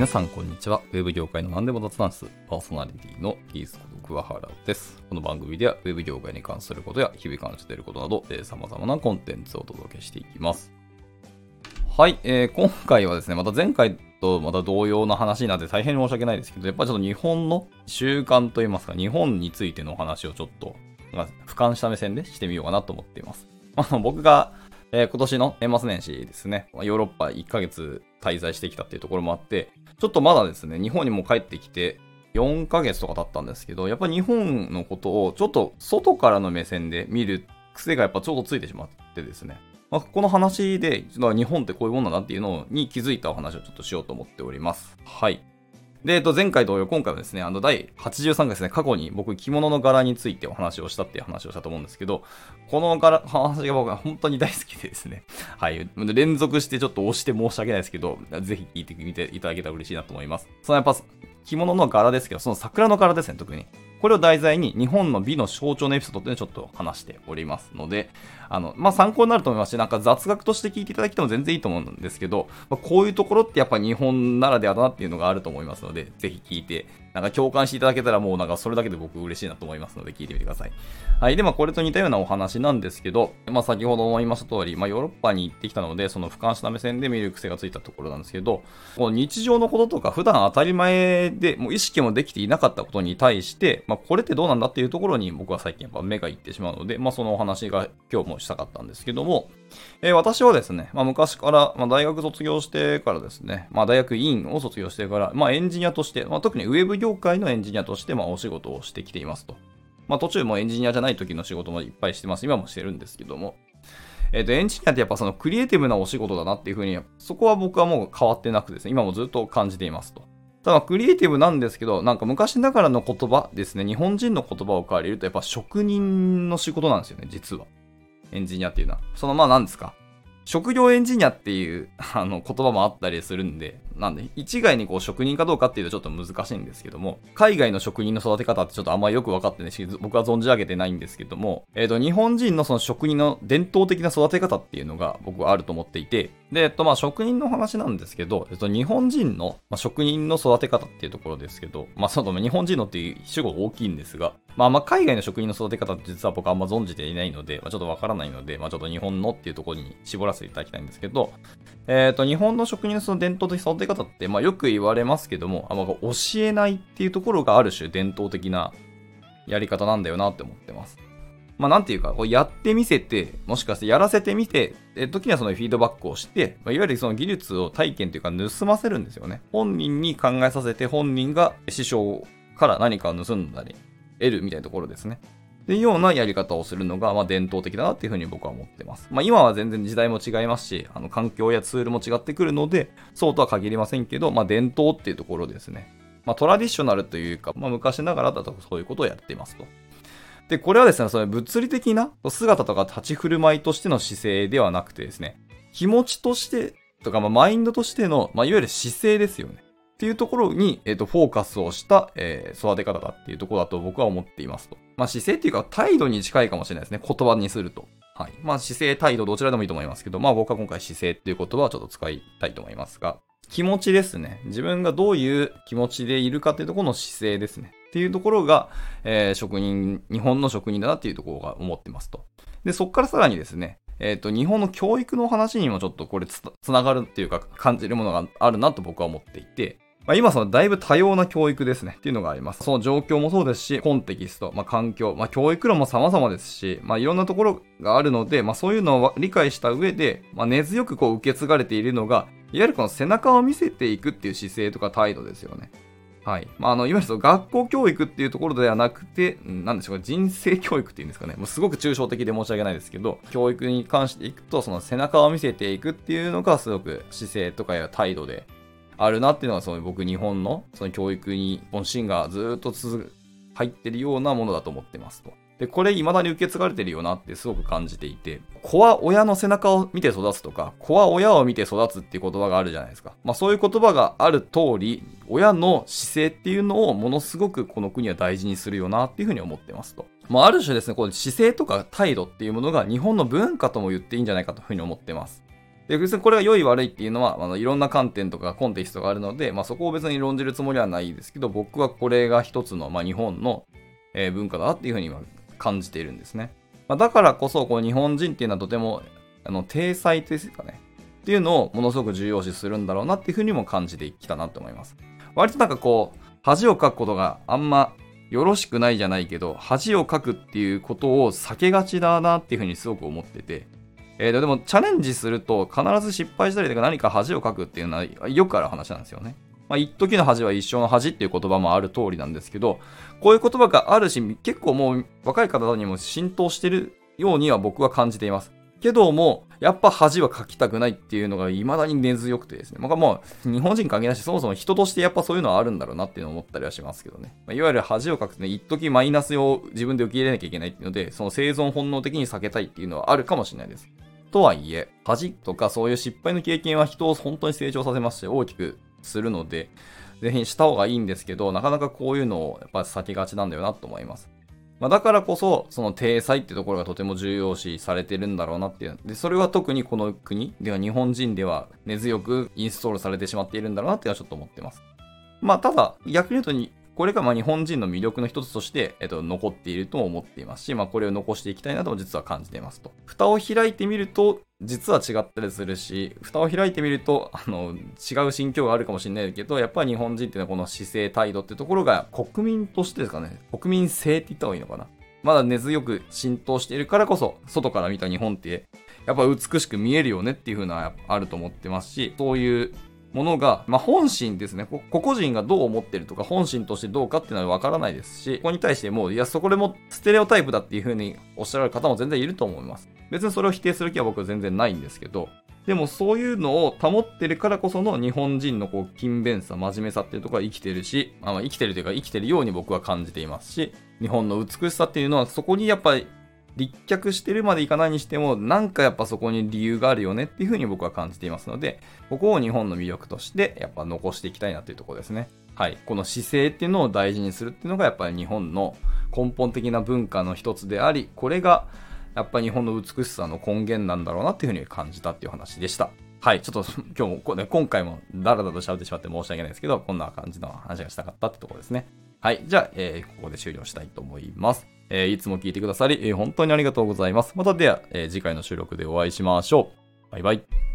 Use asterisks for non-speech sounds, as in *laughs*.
皆さんこんにちは。ウェブ業界の何でも雑談室、パーソナリティのギースこと桑原です。この番組ではウェブ業界に関することや日々感じていることなど、えー、様々なコンテンツをお届けしていきます。はい、えー、今回はですね、また前回とまた同様な話になって大変申し訳ないですけど、やっぱりちょっと日本の習慣といいますか、日本についてのお話をちょっと、まあ、俯瞰した目線でしてみようかなと思っています。あの僕がえー、今年の年末年始ですね、ヨーロッパ1ヶ月滞在してきたっていうところもあって、ちょっとまだですね、日本にも帰ってきて4ヶ月とか経ったんですけど、やっぱ日本のことをちょっと外からの目線で見る癖がやっぱちょうどついてしまってですね、まあ、この話で、日本ってこういうもんだなっていうのに気づいたお話をちょっとしようと思っております。はい。で、えっと、前回同様、今回はですね、あの、第83回ですね、過去に僕、着物の柄についてお話をしたっていう話をしたと思うんですけど、この柄、話が僕は本当に大好きでですね、*laughs* はい、連続してちょっと押して申し訳ないですけど、ぜひ聞いてみていただけたら嬉しいなと思います。そのやっぱ、着物の柄ですけど、その桜の柄ですね、特に。これを題材に日本の美の象徴のエピソードっていうのをちょっと話しておりますので、あの、まあ、参考になると思いますし、なんか雑学として聞いていただきても全然いいと思うんですけど、まあ、こういうところってやっぱ日本ならではだなっていうのがあると思いますので、ぜひ聞いてなんか共感していただけたらもうなんかそれだけで僕嬉しいなと思いますので聞いてみてください。はい。で、まあこれと似たようなお話なんですけど、まあ先ほども言いました通り、まあヨーロッパに行ってきたので、その俯瞰した目線で見る癖がついたところなんですけど、この日常のこととか普段当たり前でもう意識もできていなかったことに対して、まあこれってどうなんだっていうところに僕は最近やっぱ目がいってしまうので、まあそのお話が今日もしたかったんですけども、えー、私はですね、まあ昔から、まあ大学卒業してからですね、まあ大学院を卒業してから、まあエンジニアとして、まあ特にウェブ業界のエンジニアとしてまあお仕事をしてきていますと。まあ途中もエンジニアじゃない時の仕事もいっぱいしてます。今もしてるんですけども。えっ、ー、と、エンジニアってやっぱそのクリエイティブなお仕事だなっていうふうに、そこは僕はもう変わってなくですね、今もずっと感じていますと。ただ、クリエイティブなんですけど、なんか昔ながらの言葉ですね、日本人の言葉を借りると、やっぱ職人の仕事なんですよね、実は。エンジニアっていうのは。その、まあ何ですか。職業エンジニアっていう *laughs* あの言葉もあったりするんで、なんで、一概にこう職人かどうかっていうとちょっと難しいんですけども、海外の職人の育て方ってちょっとあんまりよく分かってないし、僕は存じ上げてないんですけども、えっ、ー、と、日本人のその職人の伝統的な育て方っていうのが僕はあると思っていて、で、えっと、まあ、職人の話なんですけど、えっと、日本人の、まあ、職人の育て方っていうところですけど、まあ、その、日本人のっていう主語が大きいんですが、まあ、まあ、海外の職人の育て方って実は僕あんま存じていないので、まあ、ちょっとわからないので、まあ、ちょっと日本のっていうところに絞らせていただきたいんですけど、えっ、と、日本の職人のその伝統的育て方って、まあ、よく言われますけども、あま、教えないっていうところがある種伝統的なやり方なんだよなって思ってます。まあ、なんていうか、こうやってみせて、もしかしてやらせてみて、え時にはそのフィードバックをして、まあ、いわゆるその技術を体験というか盗ませるんですよね。本人に考えさせて、本人が師匠から何かを盗んだり、得るみたいなところですね。っていうようなやり方をするのが、まあ、伝統的だなっていうふうに僕は思ってます。まあ、今は全然時代も違いますし、あの環境やツールも違ってくるので、そうとは限りませんけど、まあ、伝統っていうところですね。まあ、トラディショナルというか、まあ、昔ながらだとそういうことをやっていますと。で、これはですね、その物理的な姿とか立ち振る舞いとしての姿勢ではなくてですね、気持ちとしてとか、まあ、マインドとしての、まあ、いわゆる姿勢ですよね。っていうところに、えっ、ー、と、フォーカスをした、えー、育て方だっていうところだと僕は思っていますと。まあ、姿勢っていうか態度に近いかもしれないですね。言葉にすると。はい。まあ、姿勢、態度、どちらでもいいと思いますけど、まあ、僕は今回姿勢っていう言葉をちょっと使いたいと思いますが、気持ちですね。自分がどういう気持ちでいるかっていうところの姿勢ですね。っていうところが、えー、職人、日本の職人だなっていうところが思ってますと。で、そこからさらにですね、えっ、ー、と、日本の教育の話にもちょっとこれつながるっていうか感じるものがあるなと僕は思っていて、まあ、今そのだいぶ多様な教育ですねっていうのがあります。その状況もそうですし、コンテキスト、まあ、環境、まあ、教育論も様々ですし、まあ、いろんなところがあるので、まあ、そういうのを理解した上で、まあ、根強くこう受け継がれているのが、いわゆるこの背中を見せていくっていう姿勢とか態度ですよね。はい。まあ、あの、いわゆるその学校教育っていうところではなくて、なんでしょうか、人生教育っていうんですかね。もうすごく抽象的で申し訳ないですけど、教育に関していくと、その背中を見せていくっていうのがすごく姿勢とかや態度であるなっていうのが、その僕日本のその教育に本心がずっと続入ってるようなものだと思ってますと。で、これ未だに受け継がれてるよなってすごく感じていて、子は親の背中を見て育つとか、子は親を見て育つっていう言葉があるじゃないですか。まあそういう言葉がある通り、親の姿勢っていうのをものすごくこの国は大事にするよなっていうふうに思ってますと。まあある種ですね、この姿勢とか態度っていうものが日本の文化とも言っていいんじゃないかというふうに思ってます。で、別にこれが良い悪いっていうのは、あのいろんな観点とかコンテキストがあるので、まあ、そこを別に論じるつもりはないですけど、僕はこれが一つの、まあ、日本の、えー、文化だっていうふうには感じているんですね。まあ、だからこそ、この日本人っていうのはとても、あの、体裁ですかね。っていうのをものすごく重要視するんだろうなっていうふうにも感じてきたなと思います。割となんかこう、恥をかくことがあんまよろしくないじゃないけど、恥をかくっていうことを避けがちだなっていうふうにすごく思ってて、えー、でもチャレンジすると必ず失敗したりとか何か恥をかくっていうのはよくある話なんですよね。まあ、一時の恥は一生の恥っていう言葉もある通りなんですけど、こういう言葉があるし、結構もう若い方にも浸透してるようには僕は感じています。けども、やっぱ恥はかきたくないっていうのが未だに根強くてですね。まあ、もう、日本人関係なし、そもそも人としてやっぱそういうのはあるんだろうなっていうのを思ったりはしますけどね。まあ、いわゆる恥をかくとね、一時マイナスを自分で受け入れなきゃいけないっていうので、その生存本能的に避けたいっていうのはあるかもしれないです。とはいえ、恥とかそういう失敗の経験は人を本当に成長させますし、大きくするので、ぜひした方がいいんですけど、なかなかこういうのをやっぱ避けがちなんだよなと思います。まあ、だからこそ、その体裁ってところがとても重要視されてるんだろうなっていう。で、それは特にこの国では日本人では根強くインストールされてしまっているんだろうなっていうのはちょっと思ってます。まあ、ただ、逆に言うとこれがま日本人の魅力の一つとして、えっと、残っていると思っていますし、まあ、これを残していきたいなとも実は感じていますと。蓋を開いてみると、実は違ったりするし、蓋を開いてみると、あの、違う心境があるかもしれないけど、やっぱり日本人っていうのはこの姿勢、態度ってところが国民としてですかね、国民性って言った方がいいのかな。まだ根強く浸透しているからこそ、外から見た日本って、やっぱ美しく見えるよねっていう風なあると思ってますし、そういうものが、まあ、本心ですね。個々人がどう思ってるとか、本心としてどうかっていうのはわからないですし、ここに対してもう、いや、そこでもステレオタイプだっていう風におっしゃられる方も全然いると思います。別にそれを否定する気は僕は全然ないんですけど、でもそういうのを保ってるからこその日本人のこう勤勉さ、真面目さっていうところは生きてるし、まあ、生きてるというか生きてるように僕は感じていますし、日本の美しさっていうのはそこにやっぱり立脚してるまでいかないにしても、なんかやっぱそこに理由があるよねっていうふうに僕は感じていますので、ここを日本の魅力としてやっぱ残していきたいなっていうところですね。はい。この姿勢っていうのを大事にするっていうのがやっぱり日本の根本的な文化の一つであり、これがやっぱ日本の美しさの根源なんだろうなっていうふうに感じたっていう話でした。はい。ちょっと今日も、ね、今回もダラダラと喋ってしまって申し訳ないですけど、こんな感じの話がしたかったってところですね。はい。じゃあ、えー、ここで終了したいと思います。えー、いつも聞いてくださり、えー、本当にありがとうございます。またでは、え、次回の収録でお会いしましょう。バイバイ。